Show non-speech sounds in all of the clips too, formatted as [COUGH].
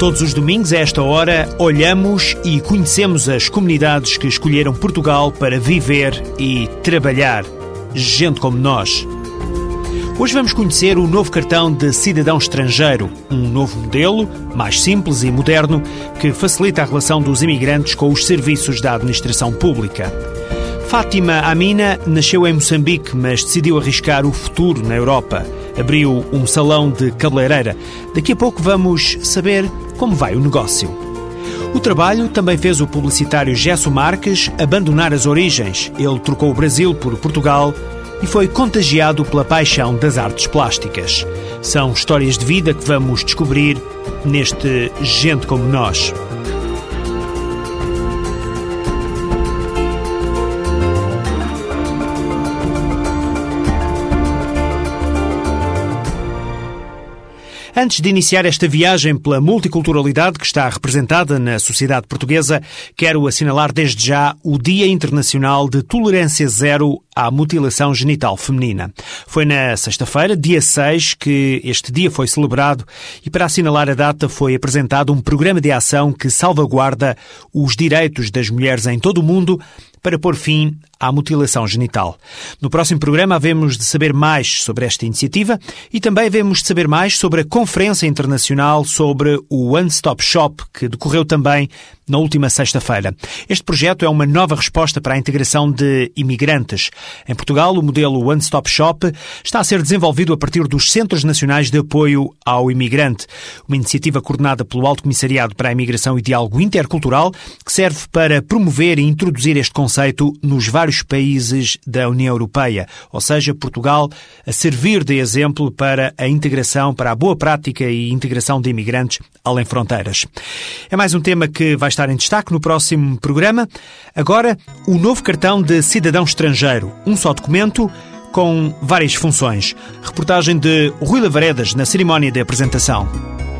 Todos os domingos, a esta hora, olhamos e conhecemos as comunidades que escolheram Portugal para viver e trabalhar. Gente como nós. Hoje vamos conhecer o novo cartão de cidadão estrangeiro, um novo modelo, mais simples e moderno, que facilita a relação dos imigrantes com os serviços da administração pública. Fátima Amina nasceu em Moçambique, mas decidiu arriscar o futuro na Europa. Abriu um salão de cabeleireira. Daqui a pouco vamos saber como vai o negócio. O trabalho também fez o publicitário Gesso Marques abandonar as origens. Ele trocou o Brasil por Portugal e foi contagiado pela paixão das artes plásticas. São histórias de vida que vamos descobrir neste Gente como Nós. Antes de iniciar esta viagem pela multiculturalidade que está representada na sociedade portuguesa, quero assinalar desde já o Dia Internacional de Tolerância Zero à Mutilação Genital Feminina. Foi na sexta-feira, dia 6, que este dia foi celebrado e para assinalar a data foi apresentado um programa de ação que salvaguarda os direitos das mulheres em todo o mundo para pôr fim à mutilação genital. No próximo programa havemos de saber mais sobre esta iniciativa e também havemos de saber mais sobre a Conferência Internacional sobre o One Stop Shop, que decorreu também na última sexta-feira. Este projeto é uma nova resposta para a integração de imigrantes. Em Portugal, o modelo One Stop Shop está a ser desenvolvido a partir dos Centros Nacionais de Apoio ao Imigrante, uma iniciativa coordenada pelo Alto Comissariado para a Imigração e Diálogo Intercultural, que serve para promover e introduzir este conceito nos vários países da União Europeia, ou seja, Portugal a servir de exemplo para a integração, para a boa prática e integração de imigrantes além fronteiras. É mais um tema que vai estar em destaque no próximo programa. Agora, o novo cartão de cidadão estrangeiro, um só documento com várias funções. Reportagem de Rui Lavaredas na cerimónia de apresentação.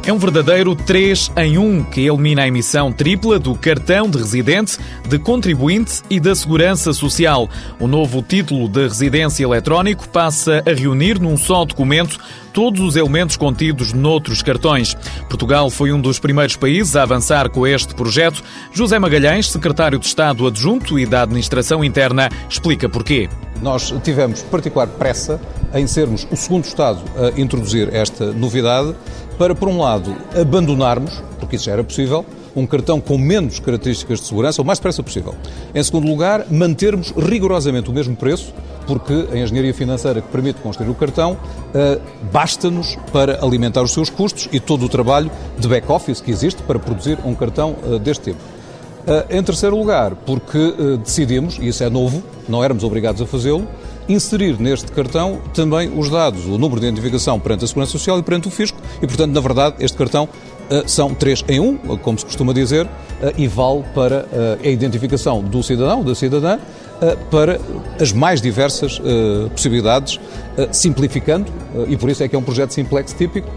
É um verdadeiro 3 em 1 que elimina a emissão tripla do cartão de residente, de contribuinte e da segurança social. O novo título de residência eletrónico passa a reunir num só documento todos os elementos contidos noutros cartões. Portugal foi um dos primeiros países a avançar com este projeto. José Magalhães, secretário de Estado adjunto e da Administração Interna, explica porquê. Nós tivemos particular pressa em sermos o segundo Estado a introduzir esta novidade para, por um lado, abandonarmos, porque isso já era possível, um cartão com menos características de segurança, o mais depressa possível. Em segundo lugar, mantermos rigorosamente o mesmo preço, porque a engenharia financeira que permite construir o cartão uh, basta-nos para alimentar os seus custos e todo o trabalho de back-office que existe para produzir um cartão uh, deste tipo. Uh, em terceiro lugar, porque decidimos, e isso é novo, não éramos obrigados a fazê-lo, inserir neste cartão também os dados, o número de identificação perante a Segurança Social e perante o Fisco, e, portanto, na verdade, este cartão uh, são três em um, como se costuma dizer, uh, e vale para uh, a identificação do cidadão, da cidadã, para as mais diversas possibilidades, simplificando, e por isso é que é um projeto simplex típico,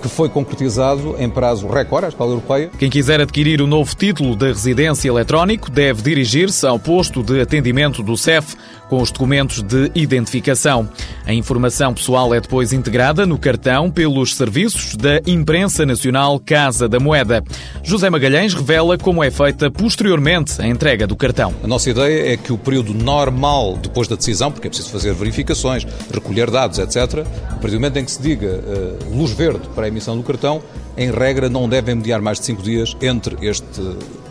que foi concretizado em prazo recorde à escala europeia. Quem quiser adquirir o novo título de residência eletrónico deve dirigir-se ao posto de atendimento do CEF com os documentos de identificação. A informação pessoal é depois integrada no cartão pelos serviços da Imprensa Nacional Casa da Moeda. José Magalhães revela como é feita posteriormente a entrega do cartão. A nossa ideia é que o período normal depois da decisão, porque é preciso fazer verificações, recolher dados, etc., a partir do momento em que se diga uh, luz verde para a emissão do cartão, em regra não devem mediar mais de cinco dias entre este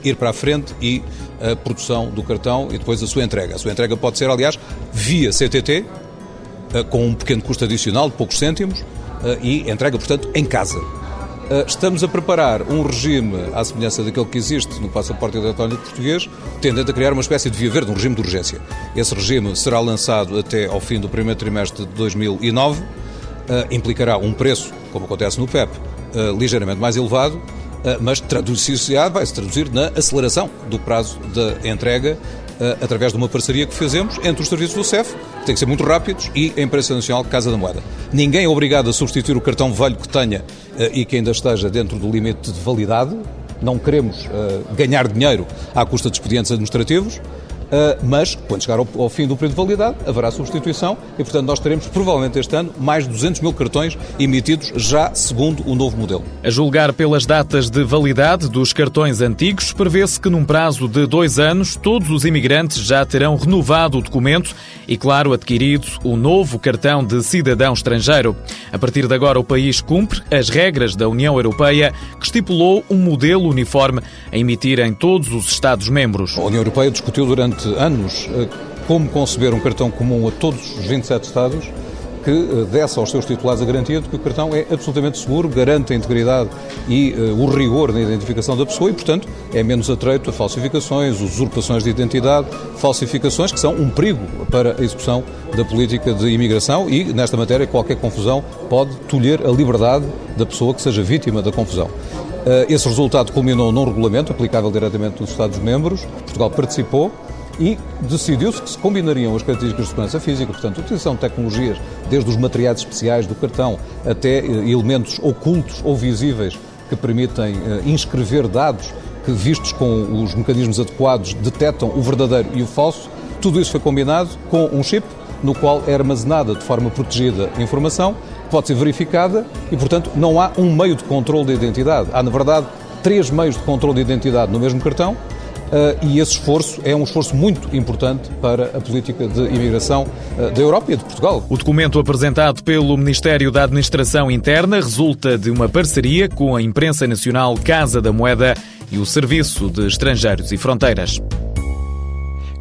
ir para a frente e a produção do cartão e depois a sua entrega. A sua entrega pode ser, aliás, via CTT, eh, com um pequeno custo adicional de poucos cêntimos, eh, e entrega, portanto, em casa. Eh, estamos a preparar um regime à semelhança daquele que existe no passaporte eletrónico português, tendendo a criar uma espécie de via verde, um regime de urgência. Esse regime será lançado até ao fim do primeiro trimestre de 2009, implicará um preço, como acontece no PEP, ligeiramente mais elevado, eh, mas traduzir-se-á, vai-se traduzir na aceleração do prazo da entrega eh, através de uma parceria que fazemos entre os serviços do CEF, têm que ser muito rápidos e a imprensa nacional Casa da Moeda. Ninguém é obrigado a substituir o cartão velho que tenha e que ainda esteja dentro do limite de validade. Não queremos ganhar dinheiro à custa de expedientes administrativos. Uh, mas, quando chegar ao, ao, fim do período de validade, haverá substituição e, portanto, nós teremos, provavelmente este ano, mais de 200 mil cartões emitidos já segundo o novo modelo. A julgar pelas datas de validade dos cartões antigos, prevê-se que, num prazo de dois anos, todos os imigrantes já terão renovado o documento e, claro, adquirido o novo cartão de cidadão estrangeiro. A partir de agora, o país cumpre as regras da União Europeia, que estipulou um modelo uniforme a emitir em todos os Estados-membros. A União Europeia discutiu durante durante anos eh, como conceber um cartão comum a todos os 27 Estados que eh, desse aos seus titulares a garantia de que o cartão é absolutamente seguro, garante a integridade e uh, o rigor na identificação da pessoa e, portanto, é menos atreito a falsificações, usurpações de identidade, falsificações que são um perigo para a execução da política de imigração e, nesta matéria, qualquer confusão pode tolher a liberdade da pessoa que seja vítima da confusão. Esse resultado culminou num regulamento aplicável diretamente dos Estados-membros. Portugal participou e decidiu-se que se combinariam as características de segurança física, portanto, utilização de tecnologias, desde os materiais especiais do cartão até eh, elementos ocultos ou visíveis que permitem eh, inscrever dados que, vistos com os mecanismos adequados, detectam o verdadeiro e o falso. Tudo isso foi combinado com um chip no qual é armazenada de forma protegida a informação, pode ser verificada e, portanto, não há um meio de controle da identidade. Há, na verdade, três meios de controle de identidade no mesmo cartão e esse esforço é um esforço muito importante para a política de imigração uh, da Europa e de Portugal. O documento apresentado pelo Ministério da Administração Interna resulta de uma parceria com a imprensa nacional Casa da Moeda e o Serviço de Estrangeiros e Fronteiras.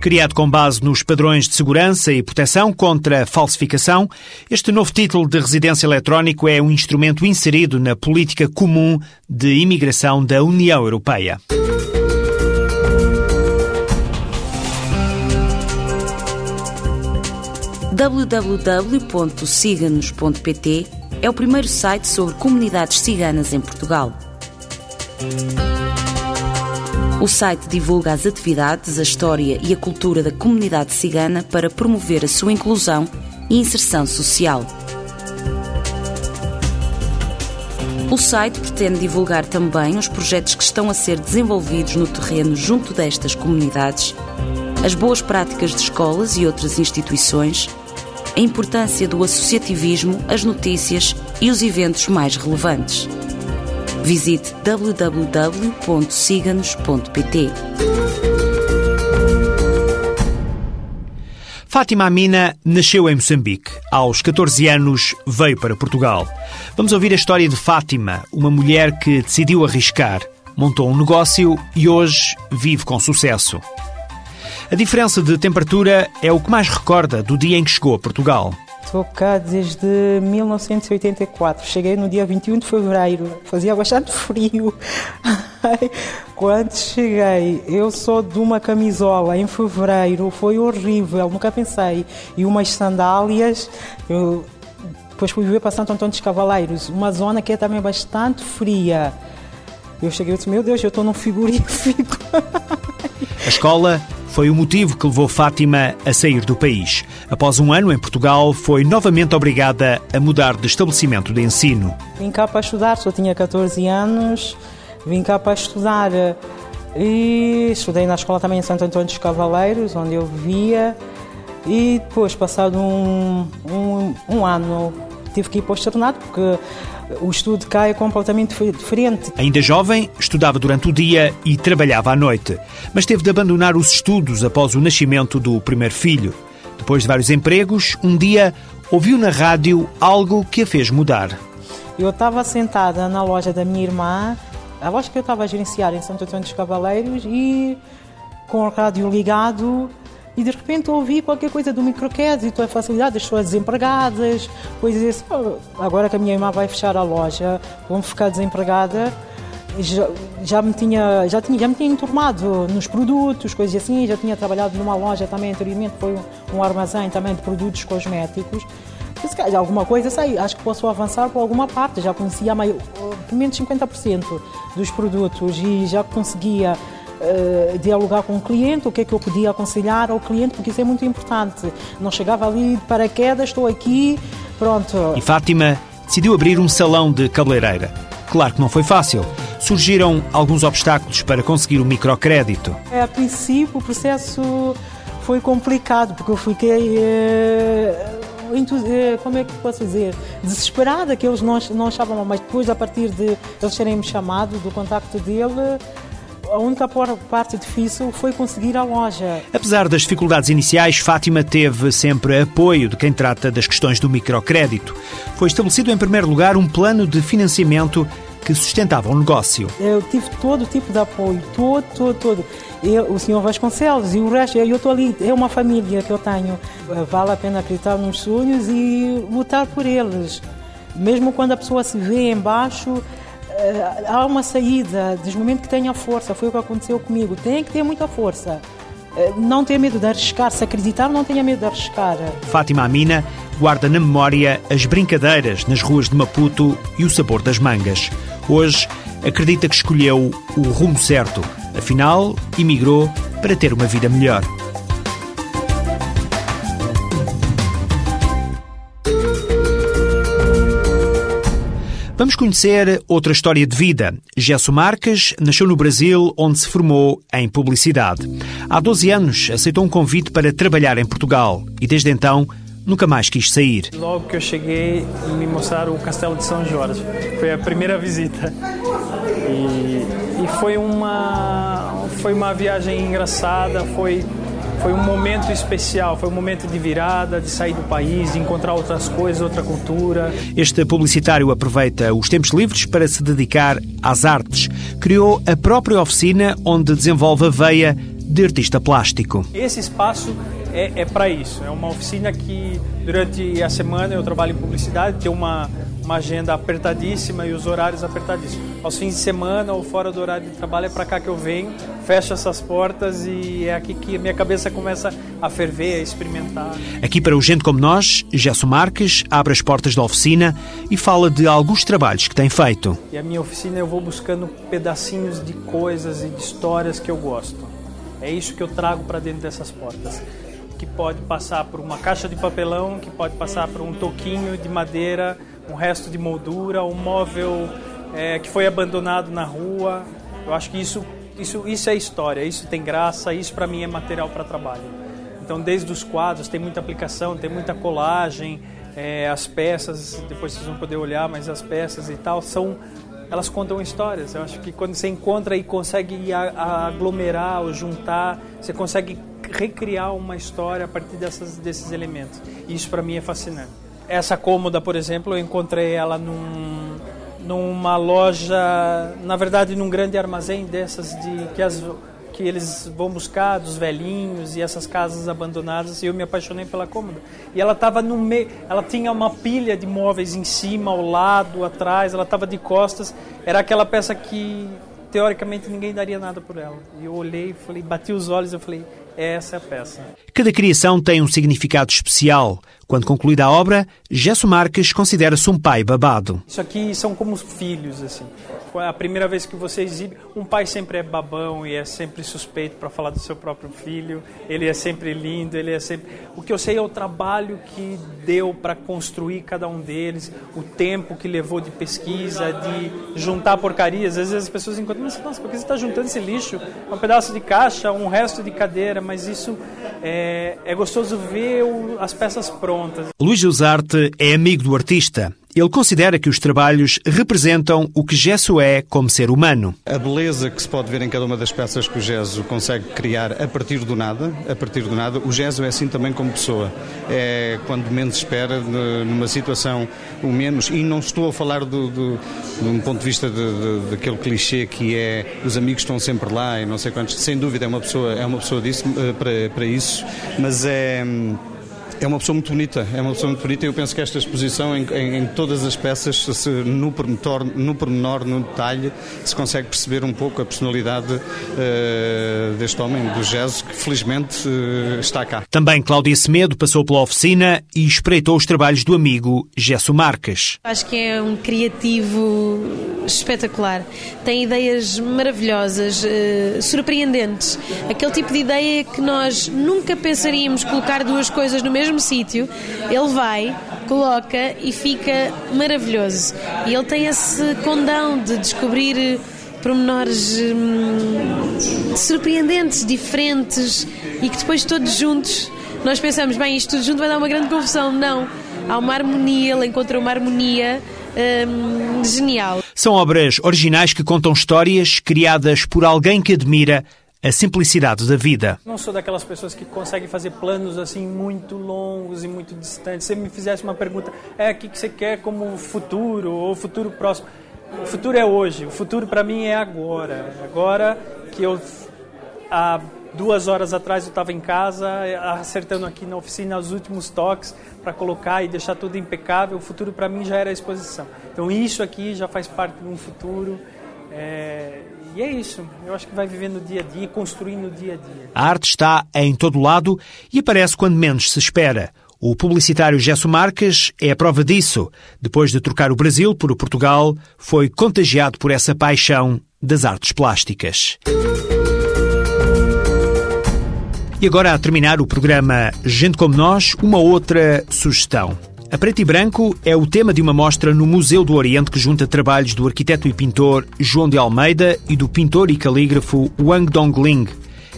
Criado com base nos padrões de segurança e proteção contra a falsificação, este novo título de residência eletrónico é um instrumento inserido na política comum de imigração da União Europeia. www.ciganos.pt é o primeiro site sobre comunidades ciganas em Portugal. O site divulga as atividades, a história e a cultura da comunidade cigana para promover a sua inclusão e inserção social. O site pretende divulgar também os projetos que estão a ser desenvolvidos no terreno junto destas comunidades, as boas práticas de escolas e outras instituições a importância do associativismo, as notícias e os eventos mais relevantes. Visite www.siganos.pt. Fátima Amina nasceu em Moçambique. Aos 14 anos veio para Portugal. Vamos ouvir a história de Fátima, uma mulher que decidiu arriscar, montou um negócio e hoje vive com sucesso. A diferença de temperatura é o que mais recorda do dia em que chegou a Portugal. Estou cá desde 1984. Cheguei no dia 21 de fevereiro. Fazia bastante frio. [LAUGHS] Quando cheguei, eu sou de uma camisola em fevereiro. Foi horrível, nunca pensei. E umas sandálias. Eu depois fui viver para Santo Antônio dos Cavaleiros, uma zona que é também bastante fria. Eu cheguei e disse: Meu Deus, eu estou num frigorífico. [LAUGHS] A escola foi o motivo que levou Fátima a sair do país. Após um ano em Portugal, foi novamente obrigada a mudar de estabelecimento de ensino. Vim cá para estudar, só tinha 14 anos, vim cá para estudar e estudei na escola também em Santo Antônio dos Cavaleiros, onde eu via. E depois, passado um, um, um ano, tive que ir para o porque o estudo cá é completamente diferente. Ainda jovem, estudava durante o dia e trabalhava à noite, mas teve de abandonar os estudos após o nascimento do primeiro filho. Depois de vários empregos, um dia ouviu na rádio algo que a fez mudar. Eu estava sentada na loja da minha irmã, a loja que eu estava a gerenciar em Santo Antônio dos Cavaleiros, e com o rádio ligado, e de repente ouvi qualquer coisa do microcrédito, a facilidade das pessoas desempregadas, coisas assim, agora que a minha irmã vai fechar a loja, vão ficar desempregada, já, já, me tinha, já, tinha, já me tinha enturmado nos produtos, coisas assim, já tinha trabalhado numa loja também anteriormente, foi um, um armazém também de produtos cosméticos, se alguma coisa, sei, acho que posso avançar por alguma parte, já conhecia pelo menos 50% dos produtos e já conseguia uh, dialogar com o cliente, o que é que eu podia aconselhar ao cliente, porque isso é muito importante. Não chegava ali de paraquedas, estou aqui, pronto. E Fátima decidiu abrir um salão de cabeleireira. Claro que não foi fácil. Surgiram alguns obstáculos para conseguir o microcrédito. É, a princípio, o processo foi complicado, porque eu fiquei. Eh, eh, como é que posso dizer? Desesperada que eles não, não achavam, mas depois, a partir de eles terem me chamado, do contacto dele, a única parte difícil foi conseguir a loja. Apesar das dificuldades iniciais, Fátima teve sempre apoio de quem trata das questões do microcrédito. Foi estabelecido em primeiro lugar um plano de financiamento que sustentava o negócio. Eu tive todo tipo de apoio, todo, todo, todo. Eu, o senhor Vasconcelos e o resto, eu estou ali, é uma família que eu tenho. Vale a pena acreditar nos sonhos e lutar por eles. Mesmo quando a pessoa se vê embaixo, eh, há uma saída, desde o momento que tenha força, foi o que aconteceu comigo, tem que ter muita força. Eh, não tenha medo de arriscar, se acreditar, não tenha medo de arriscar. Fátima Amina guarda na memória as brincadeiras nas ruas de Maputo e o sabor das mangas. Hoje acredita que escolheu o rumo certo, afinal, emigrou para ter uma vida melhor. Vamos conhecer outra história de vida. Gesso Marques nasceu no Brasil, onde se formou em publicidade. Há 12 anos aceitou um convite para trabalhar em Portugal e desde então nunca mais quis sair. Logo que eu cheguei, me mostraram o Castelo de São Jorge. Foi a primeira visita. E, e foi uma foi uma viagem engraçada, foi foi um momento especial, foi um momento de virada, de sair do país, de encontrar outras coisas, outra cultura. Este publicitário aproveita os tempos livres para se dedicar às artes. Criou a própria oficina onde desenvolve a veia de artista plástico. Esse espaço é, é para isso. É uma oficina que durante a semana eu trabalho em publicidade, tem uma uma agenda apertadíssima e os horários apertadíssimos. Aos fins de semana ou fora do horário de trabalho é para cá que eu venho, fecho essas portas e é aqui que a minha cabeça começa a ferver, a experimentar. Aqui para o gente como nós, Gesso Marques abre as portas da oficina e fala de alguns trabalhos que tem feito. E a minha oficina eu vou buscando pedacinhos de coisas e de histórias que eu gosto. É isso que eu trago para dentro dessas portas que pode passar por uma caixa de papelão, que pode passar por um toquinho de madeira, um resto de moldura, um móvel é, que foi abandonado na rua. Eu acho que isso, isso, isso é história, isso tem graça, isso para mim é material para trabalho. Então, desde os quadros, tem muita aplicação, tem muita colagem, é, as peças, depois vocês vão poder olhar, mas as peças e tal são elas contam histórias. Eu acho que quando você encontra e consegue aglomerar ou juntar, você consegue recriar uma história a partir dessas, desses elementos. Isso para mim é fascinante. Essa cômoda, por exemplo, eu encontrei ela num, numa loja, na verdade, num grande armazém dessas de que as que eles vão buscar dos velhinhos e essas casas abandonadas e eu me apaixonei pela cômoda. E ela estava no meio, ela tinha uma pilha de móveis em cima, ao lado, atrás, ela estava de costas. Era aquela peça que teoricamente ninguém daria nada por ela. E eu olhei, falei, bati os olhos, eu falei, é a peça. Cada criação tem um significado especial. Quando concluída a obra, Gesso Marques considera-se um pai babado. Isso aqui são como filhos, assim a primeira vez que você exibe, um pai sempre é babão e é sempre suspeito para falar do seu próprio filho. Ele é sempre lindo, ele é sempre. O que eu sei é o trabalho que deu para construir cada um deles, o tempo que levou de pesquisa, de juntar porcarias. Às vezes as pessoas encontram, nossa, por que você está juntando esse lixo? Um pedaço de caixa, um resto de cadeira, mas isso é, é gostoso ver o, as peças prontas. Luís Josarte é amigo do artista ele considera que os trabalhos representam o que Gesso é como ser humano. A beleza que se pode ver em cada uma das peças que o Gesso consegue criar a partir do nada, a partir do nada, o Gesso é assim também como pessoa. É quando menos espera, numa situação o menos, e não estou a falar do, do, de um ponto de vista de, de, daquele clichê que é os amigos estão sempre lá e não sei quantos, sem dúvida é uma pessoa, é uma pessoa disso, eh, para, para isso, mas é É uma pessoa muito bonita, é uma pessoa muito bonita e eu penso que esta exposição, em, em, em todas as peças, se, no, pormenor, no pormenor, no detalhe, se consegue perceber um pouco a personalidade uh, deste homem, do jazz, que felizmente uh, está cá. Também Cláudia Semedo passou pela oficina e espreitou os trabalhos do amigo Gesso Marques. Acho que é um criativo espetacular. Tem ideias maravilhosas, uh, surpreendentes. Aquele tipo de ideia que nós nunca pensaríamos colocar duas coisas no mesmo mesmo sítio, ele vai, coloca e fica maravilhoso. E ele tem esse condão de descobrir pormenores hum, surpreendentes, diferentes e que depois todos juntos nós pensamos, bem, isto tudo junto vai dar uma grande confusão. Não. Há uma harmonia, ele encontra uma harmonia hum, genial. São obras originais que contam histórias criadas por alguém que admira a simplicidade da vida. Não sou daquelas pessoas que conseguem fazer planos assim muito longos e muito distantes. Se me fizesse uma pergunta, é o que você quer como futuro ou futuro próximo? O futuro é hoje. O futuro para mim é agora. Agora que eu há duas horas atrás eu estava em casa acertando aqui na oficina os últimos toques para colocar e deixar tudo impecável. O futuro para mim já era a exposição. Então isso aqui já faz parte de um futuro. É, e é isso. Eu acho que vai viver no dia a dia, construindo no dia a dia. A arte está em todo lado e aparece quando menos se espera. O publicitário Gesso Marques é a prova disso. Depois de trocar o Brasil por o Portugal, foi contagiado por essa paixão das artes plásticas. E agora, a terminar o programa Gente Como Nós, uma outra sugestão. A preto e branco é o tema de uma mostra no Museu do Oriente que junta trabalhos do arquiteto e pintor João de Almeida e do pintor e calígrafo Wang Dongling.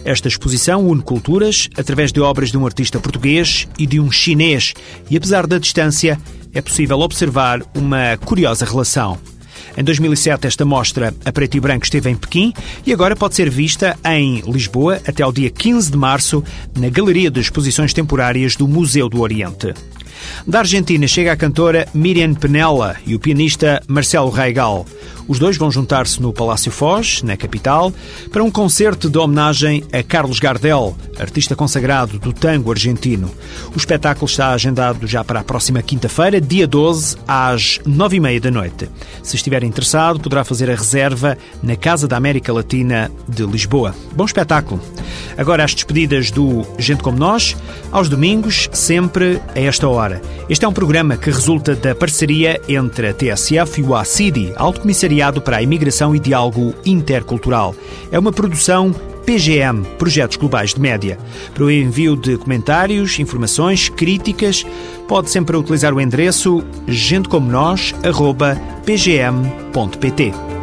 Esta exposição une culturas através de obras de um artista português e de um chinês, e apesar da distância, é possível observar uma curiosa relação. Em 2007, esta mostra a preto e branco esteve em Pequim e agora pode ser vista em Lisboa até ao dia 15 de março na Galeria de Exposições Temporárias do Museu do Oriente. Da Argentina chega a cantora Miriam Penella e o pianista Marcelo Reigal. Os dois vão juntar-se no Palácio Foz, na capital, para um concerto de homenagem a Carlos Gardel, artista consagrado do tango argentino. O espetáculo está agendado já para a próxima quinta-feira, dia 12, às nove e meia da noite. Se estiver interessado, poderá fazer a reserva na Casa da América Latina de Lisboa. Bom espetáculo! Agora as despedidas do Gente Como Nós, aos domingos, sempre a esta hora. Este é um programa que resulta da parceria entre a TSF e o ACIDI, Alto Comissariado para a Imigração e Diálogo Intercultural. É uma produção PGM, Projetos Globais de Média. Para o envio de comentários, informações, críticas, pode sempre utilizar o endereço gentecomonos.pgm.pt.